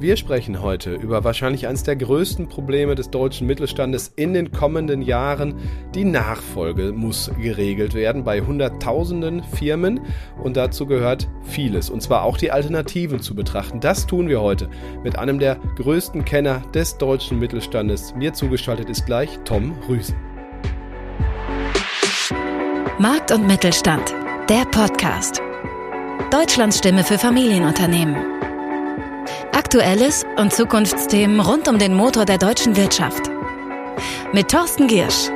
Wir sprechen heute über wahrscheinlich eines der größten Probleme des deutschen Mittelstandes in den kommenden Jahren. Die Nachfolge muss geregelt werden bei Hunderttausenden Firmen und dazu gehört vieles und zwar auch die Alternativen zu betrachten. Das tun wir heute mit einem der größten Kenner des deutschen Mittelstandes. Mir zugeschaltet ist gleich Tom Rüsen. Markt und Mittelstand, der Podcast. Deutschlands Stimme für Familienunternehmen. Aktuelles und Zukunftsthemen rund um den Motor der deutschen Wirtschaft. Mit Thorsten Giersch.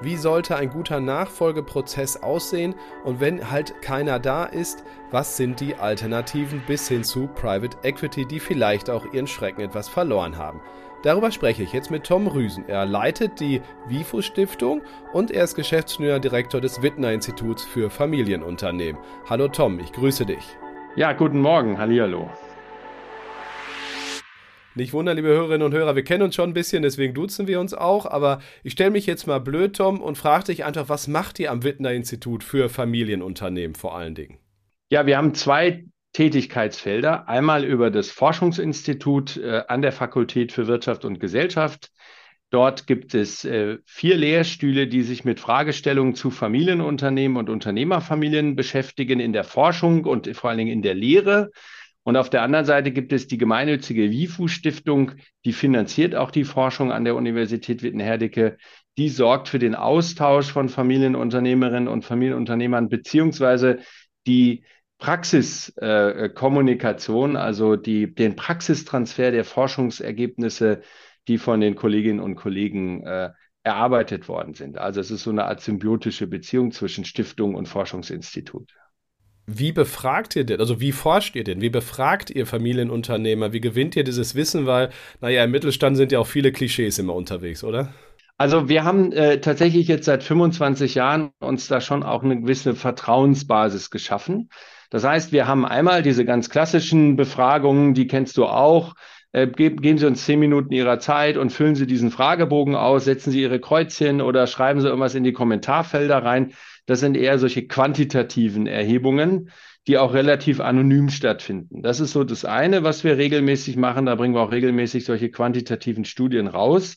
Wie sollte ein guter Nachfolgeprozess aussehen und wenn halt keiner da ist, was sind die Alternativen bis hin zu Private Equity, die vielleicht auch ihren Schrecken etwas verloren haben? Darüber spreche ich jetzt mit Tom Rüsen. Er leitet die WIFO Stiftung und er ist Geschäftsführer Direktor des Wittner Instituts für Familienunternehmen. Hallo Tom, ich grüße dich. Ja, guten Morgen, hallihallo. Nicht wundern, liebe Hörerinnen und Hörer, wir kennen uns schon ein bisschen, deswegen duzen wir uns auch, aber ich stelle mich jetzt mal blöd, Tom, und frage dich einfach, was macht ihr am Wittner Institut für Familienunternehmen vor allen Dingen? Ja, wir haben zwei Tätigkeitsfelder. Einmal über das Forschungsinstitut äh, an der Fakultät für Wirtschaft und Gesellschaft. Dort gibt es äh, vier Lehrstühle, die sich mit Fragestellungen zu Familienunternehmen und Unternehmerfamilien beschäftigen in der Forschung und vor allen Dingen in der Lehre. Und auf der anderen Seite gibt es die gemeinnützige WIFU-Stiftung, die finanziert auch die Forschung an der Universität Wittenherdecke. Die sorgt für den Austausch von Familienunternehmerinnen und Familienunternehmern beziehungsweise die Praxiskommunikation, äh, also die, den Praxistransfer der Forschungsergebnisse, die von den Kolleginnen und Kollegen äh, erarbeitet worden sind. Also es ist so eine Art symbiotische Beziehung zwischen Stiftung und Forschungsinstitut. Wie befragt ihr denn, also wie forscht ihr denn? Wie befragt ihr Familienunternehmer? Wie gewinnt ihr dieses Wissen? Weil, naja, im Mittelstand sind ja auch viele Klischees immer unterwegs, oder? Also wir haben äh, tatsächlich jetzt seit 25 Jahren uns da schon auch eine gewisse Vertrauensbasis geschaffen. Das heißt, wir haben einmal diese ganz klassischen Befragungen, die kennst du auch. Äh, geben Sie uns zehn Minuten Ihrer Zeit und füllen Sie diesen Fragebogen aus, setzen Sie Ihre Kreuzchen oder schreiben Sie irgendwas in die Kommentarfelder rein. Das sind eher solche quantitativen Erhebungen, die auch relativ anonym stattfinden. Das ist so das eine, was wir regelmäßig machen. Da bringen wir auch regelmäßig solche quantitativen Studien raus.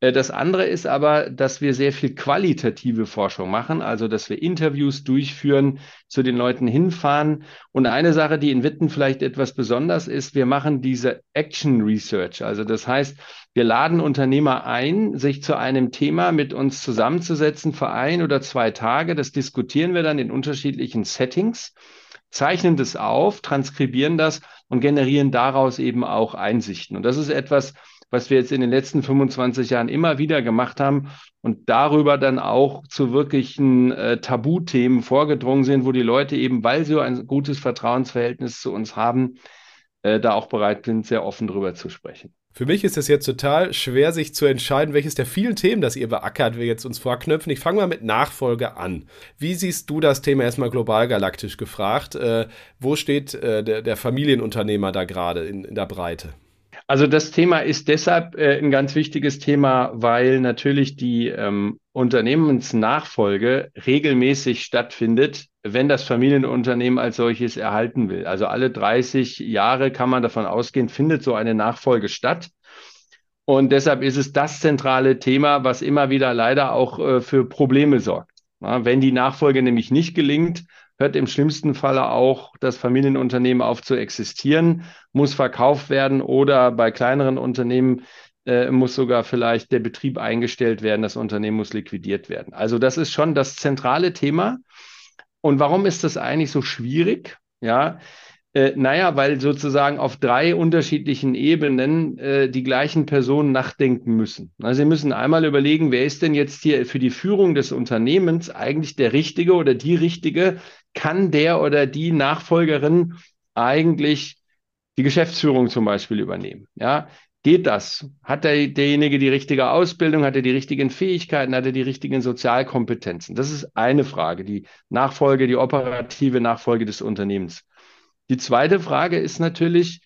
Äh, das andere ist aber, dass wir sehr viel qualitative Forschung machen, also dass wir Interviews durchführen, zu den Leuten hinfahren. Und eine Sache, die in Witten vielleicht etwas besonders ist, wir machen diese Action Research. Also das heißt, wir laden Unternehmer ein, sich zu einem Thema mit uns zusammenzusetzen für ein oder zwei Tage. Das diskutieren wir dann in unterschiedlichen Settings, zeichnen das auf, transkribieren das und generieren daraus eben auch Einsichten. Und das ist etwas, was wir jetzt in den letzten 25 Jahren immer wieder gemacht haben und darüber dann auch zu wirklichen äh, Tabuthemen vorgedrungen sind, wo die Leute eben, weil sie ein gutes Vertrauensverhältnis zu uns haben, äh, da auch bereit sind, sehr offen drüber zu sprechen. Für mich ist es jetzt total schwer, sich zu entscheiden, welches der vielen Themen, das ihr beackert, wir jetzt uns vorknöpfen. Ich fange mal mit Nachfolge an. Wie siehst du das Thema erstmal global galaktisch gefragt? Äh, wo steht äh, der, der, Familienunternehmer da gerade in, in der Breite? Also das Thema ist deshalb äh, ein ganz wichtiges Thema, weil natürlich die ähm, Unternehmensnachfolge regelmäßig stattfindet, wenn das Familienunternehmen als solches erhalten will. Also alle 30 Jahre kann man davon ausgehen, findet so eine Nachfolge statt. Und deshalb ist es das zentrale Thema, was immer wieder leider auch äh, für Probleme sorgt. Ja, wenn die Nachfolge nämlich nicht gelingt, hört im schlimmsten Falle auch das Familienunternehmen auf zu existieren, muss verkauft werden oder bei kleineren Unternehmen äh, muss sogar vielleicht der Betrieb eingestellt werden, das Unternehmen muss liquidiert werden. Also das ist schon das zentrale Thema. Und warum ist das eigentlich so schwierig? Ja, äh, naja, weil sozusagen auf drei unterschiedlichen Ebenen äh, die gleichen Personen nachdenken müssen. Also Sie müssen einmal überlegen, wer ist denn jetzt hier für die Führung des Unternehmens eigentlich der Richtige oder die Richtige? Kann der oder die Nachfolgerin eigentlich die Geschäftsführung zum Beispiel übernehmen? Ja, geht das? Hat der, derjenige die richtige Ausbildung? Hat er die richtigen Fähigkeiten? Hat er die richtigen Sozialkompetenzen? Das ist eine Frage, die Nachfolge, die operative Nachfolge des Unternehmens. Die zweite Frage ist natürlich,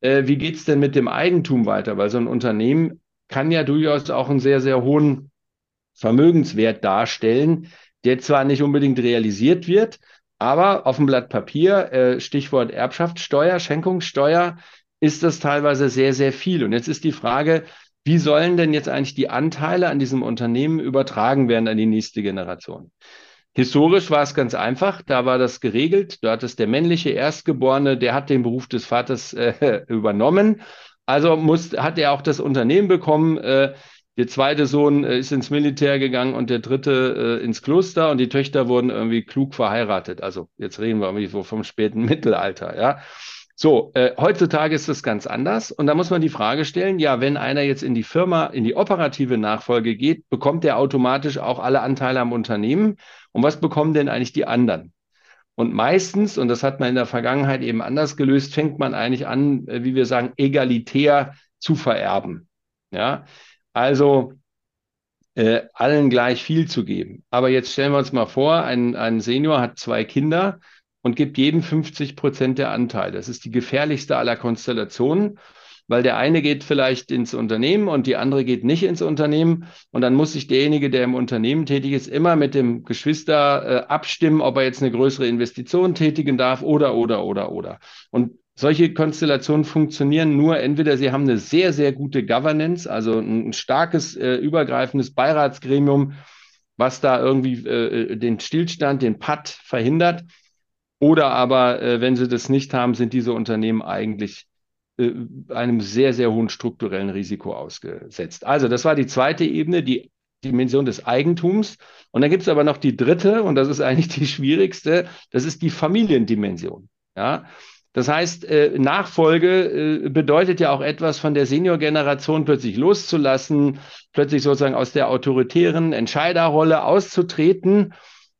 äh, wie geht es denn mit dem Eigentum weiter? Weil so ein Unternehmen kann ja durchaus auch einen sehr, sehr hohen Vermögenswert darstellen, der zwar nicht unbedingt realisiert wird, aber auf dem Blatt Papier, äh, Stichwort Erbschaftssteuer, Schenkungssteuer, ist das teilweise sehr, sehr viel. Und jetzt ist die Frage, wie sollen denn jetzt eigentlich die Anteile an diesem Unternehmen übertragen werden an die nächste Generation? Historisch war es ganz einfach, da war das geregelt. Da hat es der männliche Erstgeborene, der hat den Beruf des Vaters äh, übernommen. Also muss, hat er auch das Unternehmen bekommen. Äh, der zweite Sohn äh, ist ins Militär gegangen und der dritte äh, ins Kloster und die Töchter wurden irgendwie klug verheiratet. Also jetzt reden wir irgendwie so vom späten Mittelalter, ja. So, äh, heutzutage ist das ganz anders und da muss man die Frage stellen, ja, wenn einer jetzt in die Firma, in die operative Nachfolge geht, bekommt der automatisch auch alle Anteile am Unternehmen und was bekommen denn eigentlich die anderen? Und meistens, und das hat man in der Vergangenheit eben anders gelöst, fängt man eigentlich an, äh, wie wir sagen, egalitär zu vererben. Ja, also äh, allen gleich viel zu geben. Aber jetzt stellen wir uns mal vor, ein, ein Senior hat zwei Kinder und gibt jedem 50 Prozent der Anteile. Das ist die gefährlichste aller Konstellationen, weil der eine geht vielleicht ins Unternehmen und die andere geht nicht ins Unternehmen. Und dann muss sich derjenige, der im Unternehmen tätig ist, immer mit dem Geschwister äh, abstimmen, ob er jetzt eine größere Investition tätigen darf oder, oder, oder, oder. Und solche Konstellationen funktionieren nur entweder sie haben eine sehr, sehr gute Governance, also ein starkes, äh, übergreifendes Beiratsgremium, was da irgendwie äh, den Stillstand, den Patt verhindert. Oder aber, äh, wenn sie das nicht haben, sind diese Unternehmen eigentlich äh, einem sehr, sehr hohen strukturellen Risiko ausgesetzt. Also das war die zweite Ebene, die Dimension des Eigentums. Und dann gibt es aber noch die dritte, und das ist eigentlich die schwierigste, das ist die Familiendimension. Ja, das heißt, äh, Nachfolge äh, bedeutet ja auch etwas von der Seniorgeneration plötzlich loszulassen, plötzlich sozusagen aus der autoritären Entscheiderrolle auszutreten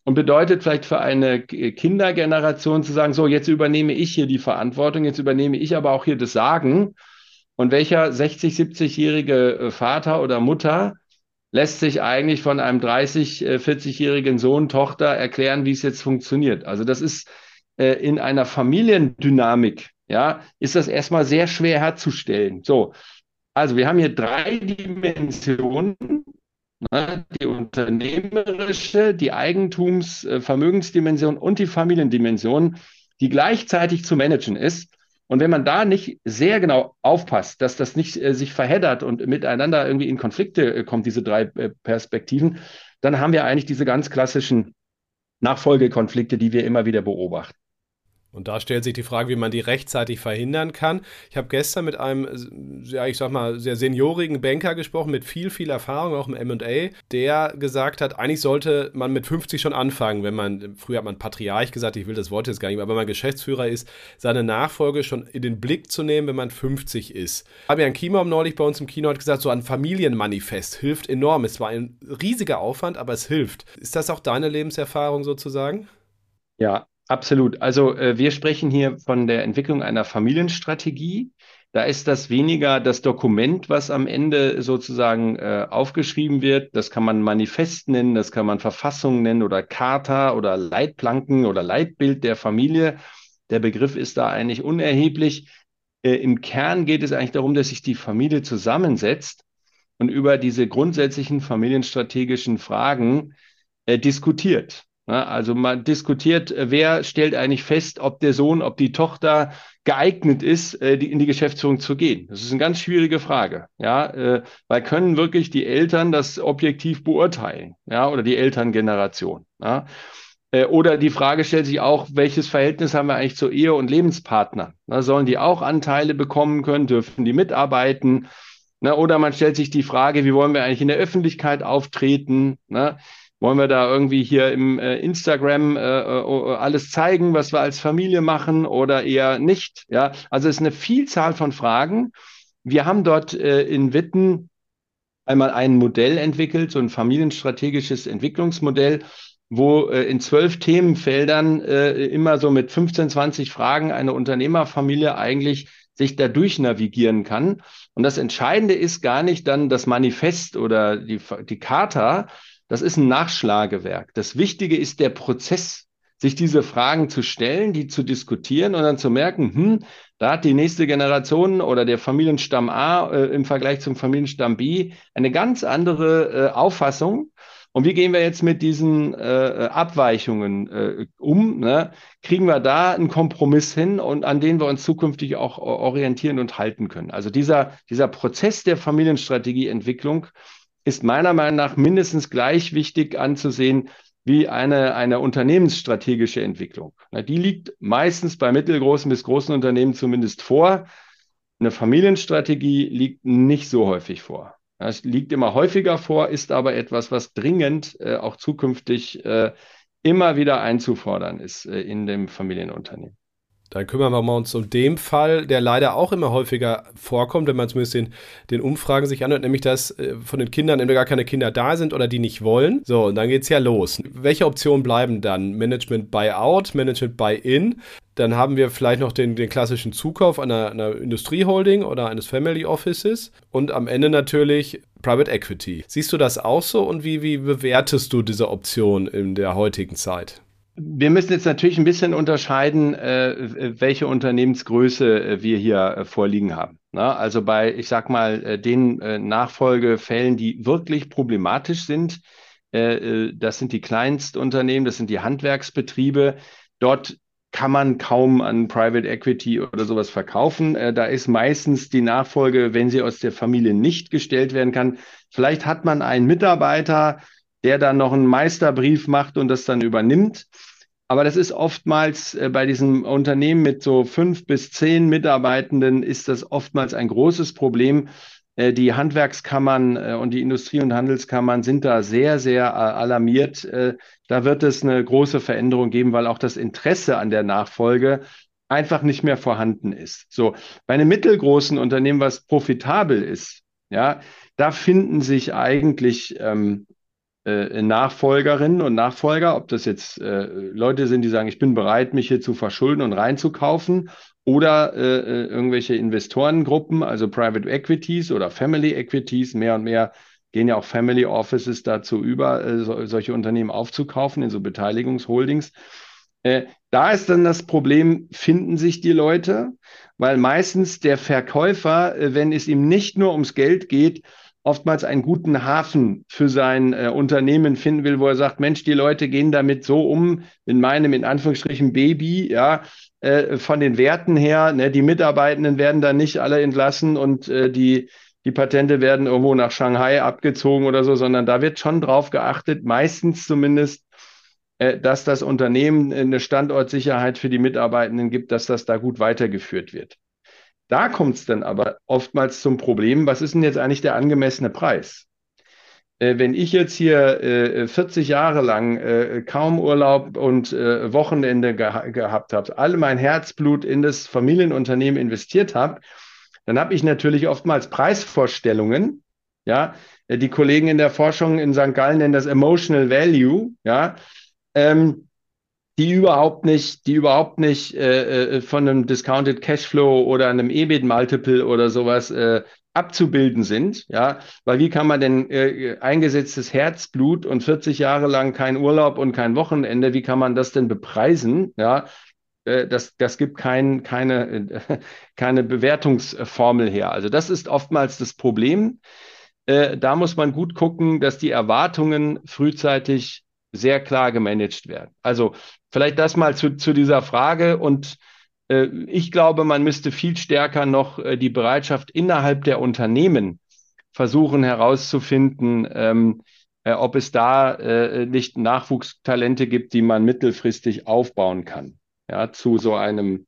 und bedeutet vielleicht für eine Kindergeneration zu sagen, so, jetzt übernehme ich hier die Verantwortung, jetzt übernehme ich aber auch hier das Sagen. Und welcher 60, 70-jährige äh, Vater oder Mutter lässt sich eigentlich von einem 30, 40-jährigen Sohn, Tochter erklären, wie es jetzt funktioniert? Also das ist äh, in einer Familiendynamik, ja, ist das erstmal sehr schwer herzustellen. So, also wir haben hier drei Dimensionen. Ne, die unternehmerische, die Eigentums-, äh, und die Familiendimension, die gleichzeitig zu managen ist. Und wenn man da nicht sehr genau aufpasst, dass das nicht äh, sich verheddert und miteinander irgendwie in Konflikte äh, kommt, diese drei äh, Perspektiven, dann haben wir eigentlich diese ganz klassischen Nachfolgekonflikte, die wir immer wieder beobachten. Und da stellt sich die Frage, wie man die rechtzeitig verhindern kann. Ich habe gestern mit einem, ja, ich sag mal, sehr seniorigen Banker gesprochen, mit viel, viel Erfahrung, auch im MA, der gesagt hat, eigentlich sollte man mit 50 schon anfangen, wenn man, früher hat man Patriarch gesagt, ich will das Wort jetzt gar nicht mehr, aber wenn man Geschäftsführer ist, seine Nachfolge schon in den Blick zu nehmen, wenn man 50 ist. Fabian Kiebaum neulich bei uns im Kino hat gesagt, so ein Familienmanifest hilft enorm. Es war ein riesiger Aufwand, aber es hilft. Ist das auch deine Lebenserfahrung sozusagen? Ja, Absolut. Also äh, wir sprechen hier von der Entwicklung einer Familienstrategie. Da ist das weniger das Dokument, was am Ende sozusagen äh, aufgeschrieben wird. Das kann man Manifest nennen, das kann man Verfassung nennen oder Charta oder Leitplanken oder Leitbild der Familie. Der Begriff ist da eigentlich unerheblich. Äh, Im Kern geht es eigentlich darum, dass sich die Familie zusammensetzt und über diese grundsätzlichen familienstrategischen Fragen äh, diskutiert. Also man diskutiert, äh, wer stellt eigentlich fest, ob der Sohn, ob die Tochter geeignet ist, äh, in die Geschäftsführung zu gehen. Das ist eine ganz schwierige Frage, ja, äh, weil können wirklich die Eltern das objektiv beurteilen, ja, oder die Elterngeneration, ja. Oder die Frage stellt sich auch, welches Verhältnis haben wir eigentlich zur Ehe und Lebenspartner? sollen die auch Anteile bekommen können? Dürfen die mitarbeiten? oder man stellt sich die Frage, wie wollen wir eigentlich in der Öffentlichkeit auftreten? Wollen wir da irgendwie hier im äh, Instagram äh, äh, alles zeigen, was wir als Familie machen oder eher nicht? Ja, also es ist eine Vielzahl von Fragen. Wir haben dort äh, in Witten einmal ein Modell entwickelt, so ein familienstrategisches Entwicklungsmodell, wo äh, in zwölf Themenfeldern äh, immer so mit 15, 20 Fragen eine Unternehmerfamilie eigentlich sich da durchnavigieren kann. Und das Entscheidende ist gar nicht dann das Manifest oder die, die Charta, das ist ein Nachschlagewerk. Das Wichtige ist der Prozess, sich diese Fragen zu stellen, die zu diskutieren und dann zu merken, hm, da hat die nächste Generation oder der Familienstamm A äh, im Vergleich zum Familienstamm B eine ganz andere äh, Auffassung. Und wie gehen wir jetzt mit diesen äh, Abweichungen äh, um? Ne? Kriegen wir da einen Kompromiss hin und an den wir uns zukünftig auch orientieren und halten können? Also dieser, dieser Prozess der Familienstrategieentwicklung ist meiner Meinung nach mindestens gleich wichtig anzusehen wie eine, eine unternehmensstrategische Entwicklung. Na, die liegt meistens bei mittelgroßen bis großen Unternehmen zumindest vor. Eine Familienstrategie liegt nicht so häufig vor. Es liegt immer häufiger vor, ist aber etwas, was dringend äh, auch zukünftig äh, immer wieder einzufordern ist äh, in dem Familienunternehmen. Dann kümmern wir uns um den Fall, der leider auch immer häufiger vorkommt, wenn man zumindest den, den Umfragen sich anhört, nämlich dass äh, von den Kindern entweder gar keine Kinder da sind oder die nicht wollen. So, und dann geht es ja los. Welche Optionen bleiben dann? Management Buyout, Management Buy-in? Dann haben wir vielleicht noch den, den klassischen Zukauf einer, einer Industrieholding oder eines Family Offices und am Ende natürlich Private Equity. Siehst du das auch so und wie, wie bewertest du diese Option in der heutigen Zeit? Wir müssen jetzt natürlich ein bisschen unterscheiden, äh, welche Unternehmensgröße äh, wir hier äh, vorliegen haben. Na, also bei, ich sag mal, äh, den äh, Nachfolgefällen, die wirklich problematisch sind, äh, das sind die Kleinstunternehmen, das sind die Handwerksbetriebe. Dort kann man kaum an Private Equity oder sowas verkaufen. da ist meistens die Nachfolge, wenn sie aus der Familie nicht gestellt werden kann. Vielleicht hat man einen Mitarbeiter, der dann noch einen Meisterbrief macht und das dann übernimmt. Aber das ist oftmals äh, bei diesem Unternehmen mit so fünf bis zehn Mitarbeitenden ist das oftmals ein großes Problem. Äh, die Handwerkskammern äh, und die Industrie- und Handelskammern sind da sehr, sehr alarmiert. Da wird es eine große Veränderung geben, weil auch das Interesse an der Nachfolge einfach nicht mehr vorhanden ist. So, bei einem mittelgroßen Unternehmen, was profitabel ist, ja, da finden sich eigentlich ähm, äh, Nachfolgerinnen und Nachfolger, ob das jetzt äh, Leute sind, die sagen, ich bin bereit, mich hier zu verschulden und reinzukaufen, oder äh, äh, irgendwelche Investorengruppen, also Private Equities oder Family Equities, mehr und mehr gehen ja auch Family Offices dazu über, äh, so, solche Unternehmen aufzukaufen in so Beteiligungsholdings. Da ist dann das Problem, finden sich die Leute, weil meistens der Verkäufer, wenn es ihm nicht nur ums Geld geht, oftmals einen guten Hafen für sein äh, Unternehmen finden will, wo er sagt, Mensch, die Leute gehen damit so um, in meinem, in Anführungsstrichen, Baby, ja, äh, von den Werten her, ne, die Mitarbeitenden werden da nicht alle entlassen und äh, die, die Patente werden irgendwo nach Shanghai abgezogen oder so, sondern da wird schon drauf geachtet, meistens zumindest, äh, dass das Unternehmen eine Standortsicherheit für die Mitarbeitenden gibt, dass das da gut weitergeführt wird. Da kommt es dann aber oftmals zum Problem, was ist denn jetzt eigentlich der angemessene Preis? Äh, wenn ich jetzt hier äh, 40 Jahre lang äh, kaum Urlaub und äh, Wochenende ge gehabt habe, alle mein Herzblut in das Familienunternehmen investiert habe, dann habe ich natürlich oftmals Preisvorstellungen. Ja, äh, die Kollegen in der Forschung in St. Gallen nennen das Emotional Value. Ja, ähm, die überhaupt nicht, die überhaupt nicht äh, äh, von einem Discounted Cashflow oder einem EBIT Multiple oder sowas äh, abzubilden sind, ja, weil wie kann man denn äh, eingesetztes Herzblut und 40 Jahre lang kein Urlaub und kein Wochenende, wie kann man das denn bepreisen, ja? Äh, das, das gibt kein, keine, keine Bewertungsformel her. Also das ist oftmals das Problem. Äh, da muss man gut gucken, dass die Erwartungen frühzeitig sehr klar gemanagt werden. Also vielleicht das mal zu, zu dieser Frage und äh, ich glaube, man müsste viel stärker noch äh, die Bereitschaft innerhalb der Unternehmen versuchen herauszufinden, ähm, äh, ob es da äh, nicht Nachwuchstalente gibt, die man mittelfristig aufbauen kann, ja, zu so einem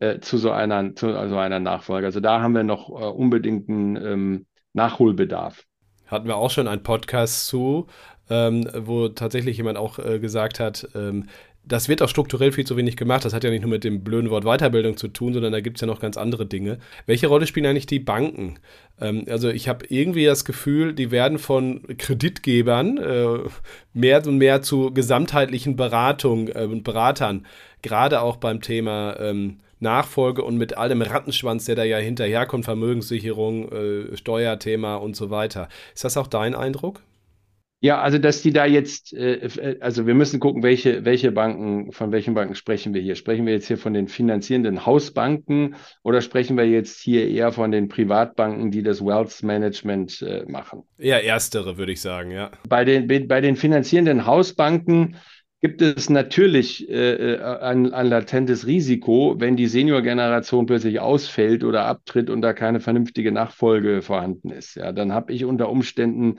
äh, zu so einer zu so einer Nachfolge. Also da haben wir noch äh, unbedingten ähm, Nachholbedarf. Hatten wir auch schon einen Podcast zu, ähm, wo tatsächlich jemand auch äh, gesagt hat, ähm, das wird auch strukturell viel zu wenig gemacht. Das hat ja nicht nur mit dem blöden Wort Weiterbildung zu tun, sondern da gibt es ja noch ganz andere Dinge. Welche Rolle spielen eigentlich die Banken? Ähm, also ich habe irgendwie das Gefühl, die werden von Kreditgebern äh, mehr und mehr zu gesamtheitlichen Beratungen äh, und Beratern, gerade auch beim Thema ähm, Nachfolge und mit allem Rattenschwanz, der da ja hinterherkommt, Vermögenssicherung, äh, Steuerthema und so weiter. Ist das auch dein Eindruck? Ja, also dass die da jetzt, äh, also wir müssen gucken, welche, welche Banken, von welchen Banken sprechen wir hier? Sprechen wir jetzt hier von den finanzierenden Hausbanken oder sprechen wir jetzt hier eher von den Privatbanken, die das Wealth Management äh, machen? Eher erstere, würde ich sagen, ja. Bei den, bei den finanzierenden Hausbanken gibt es natürlich äh, äh, ein, ein latentes Risiko, wenn die Seniorgeneration plötzlich ausfällt oder abtritt und da keine vernünftige Nachfolge vorhanden ist. Ja, dann habe ich unter Umständen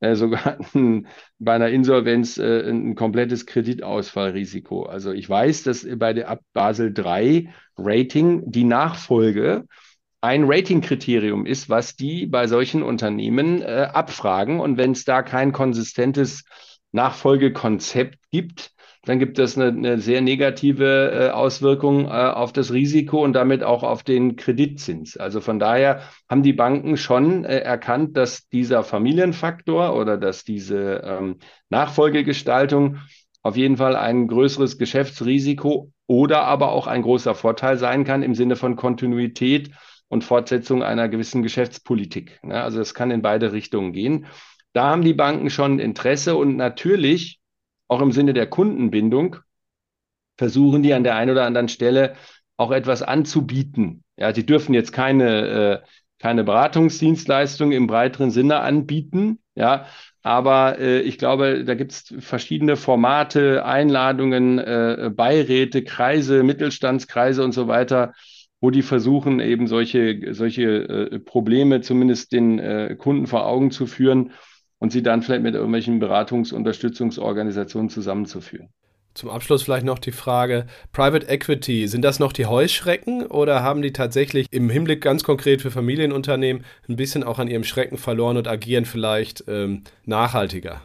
äh, sogar ein, bei einer Insolvenz äh, ein komplettes Kreditausfallrisiko. Also ich weiß, dass bei der ab Basel III Rating die Nachfolge ein Ratingkriterium ist, was die bei solchen Unternehmen äh, abfragen. Und wenn es da kein konsistentes Nachfolgekonzept gibt, dann gibt es eine, eine sehr negative äh, Auswirkung äh, auf das Risiko und damit auch auf den Kreditzins. Also von daher haben die Banken schon äh, erkannt, dass dieser Familienfaktor oder dass diese ähm, Nachfolgegestaltung auf jeden Fall ein größeres Geschäftsrisiko oder aber auch ein großer Vorteil sein kann im Sinne von Kontinuität und Fortsetzung einer gewissen Geschäftspolitik. Ja, also es kann in beide Richtungen gehen. Da haben die Banken schon Interesse und natürlich auch im Sinne der Kundenbindung versuchen die an der einen oder anderen Stelle auch etwas anzubieten. Ja, sie dürfen jetzt keine, äh, keine Beratungsdienstleistung im breiteren Sinne anbieten. Ja, aber äh, ich glaube, da gibt es verschiedene Formate, Einladungen, äh, Beiräte, Kreise, Mittelstandskreise und so weiter, wo die versuchen, eben solche, solche äh, Probleme zumindest den äh, Kunden vor Augen zu führen und sie dann vielleicht mit irgendwelchen Beratungsunterstützungsorganisationen zusammenzuführen. Zum Abschluss vielleicht noch die Frage, Private Equity, sind das noch die Heuschrecken oder haben die tatsächlich im Hinblick ganz konkret für Familienunternehmen ein bisschen auch an ihrem Schrecken verloren und agieren vielleicht ähm, nachhaltiger?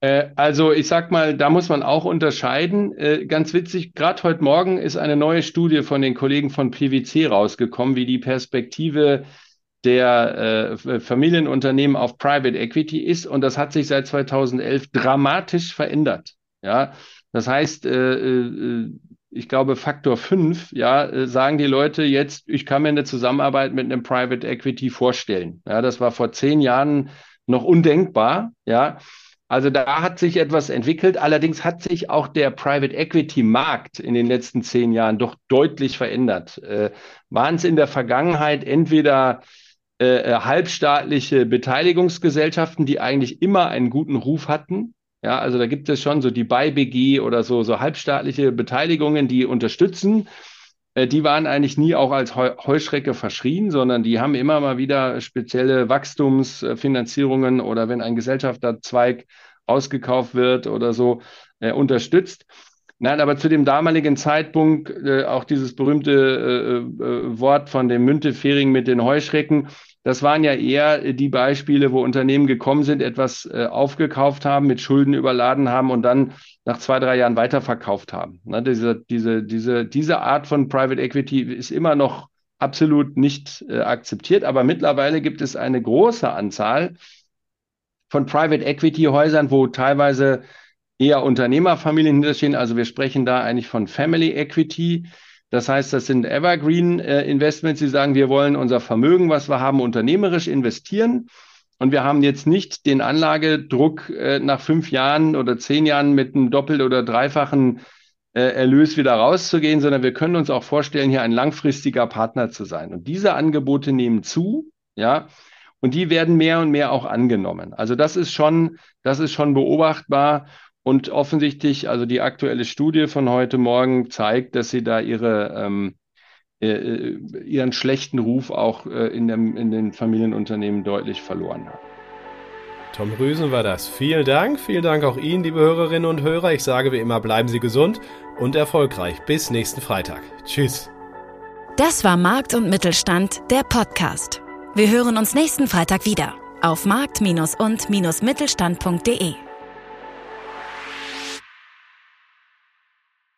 Äh, also ich sag mal, da muss man auch unterscheiden. Äh, ganz witzig, gerade heute Morgen ist eine neue Studie von den Kollegen von PwC rausgekommen, wie die Perspektive der äh, Familienunternehmen auf Private Equity ist und das hat sich seit 2011 dramatisch verändert. Ja, das heißt, äh, äh, ich glaube, Faktor 5, ja, sagen die Leute jetzt, ich kann mir eine Zusammenarbeit mit einem Private Equity vorstellen. Ja, das war vor zehn Jahren noch undenkbar. Ja, also da hat sich etwas entwickelt. Allerdings hat sich auch der Private Equity Markt in den letzten zehn Jahren doch deutlich verändert. Äh, waren es in der Vergangenheit entweder äh, äh, halbstaatliche Beteiligungsgesellschaften, die eigentlich immer einen guten Ruf hatten. Ja, also da gibt es schon so die BayBG oder so, so halbstaatliche Beteiligungen, die unterstützen. Äh, die waren eigentlich nie auch als Heuschrecke verschrien, sondern die haben immer mal wieder spezielle Wachstumsfinanzierungen oder wenn ein Gesellschafterzweig ausgekauft wird oder so, äh, unterstützt. Nein, aber zu dem damaligen Zeitpunkt äh, auch dieses berühmte äh, äh, Wort von dem Müntefering mit den Heuschrecken, das waren ja eher die Beispiele, wo Unternehmen gekommen sind, etwas äh, aufgekauft haben, mit Schulden überladen haben und dann nach zwei, drei Jahren weiterverkauft haben. Ne, diese, diese, diese, diese Art von Private Equity ist immer noch absolut nicht äh, akzeptiert, aber mittlerweile gibt es eine große Anzahl von Private Equity Häusern, wo teilweise eher Unternehmerfamilien hinterstehen. Also wir sprechen da eigentlich von Family Equity. Das heißt, das sind Evergreen äh, die sagen, wir wollen unser Vermögen, was wir haben, unternehmerisch investieren. Und wir haben jetzt nicht den Anlagedruck äh, nach fünf Jahren oder zehn Jahren mit einem doppelt oder dreifachen äh, Erlös wieder rauszugehen, sondern wir können uns auch vorstellen, hier ein langfristiger Partner zu sein. Und diese Angebote nehmen zu, ja, und die werden mehr und mehr auch angenommen. Also das ist schon, das ist schon beobachtbar. Und offensichtlich, also die aktuelle Studie von heute Morgen zeigt, dass sie da ihre, ähm, äh, äh, ihren schlechten Ruf auch äh, in, dem, in den Familienunternehmen deutlich verloren haben. Tom Rüsen war das. Vielen Dank. Vielen Dank auch Ihnen, liebe Hörerinnen und Hörer. Ich sage wie immer, bleiben Sie gesund und erfolgreich. Bis nächsten Freitag. Tschüss. Das war Markt und Mittelstand, der Podcast. Wir hören uns nächsten Freitag wieder auf markt- und-mittelstand.de.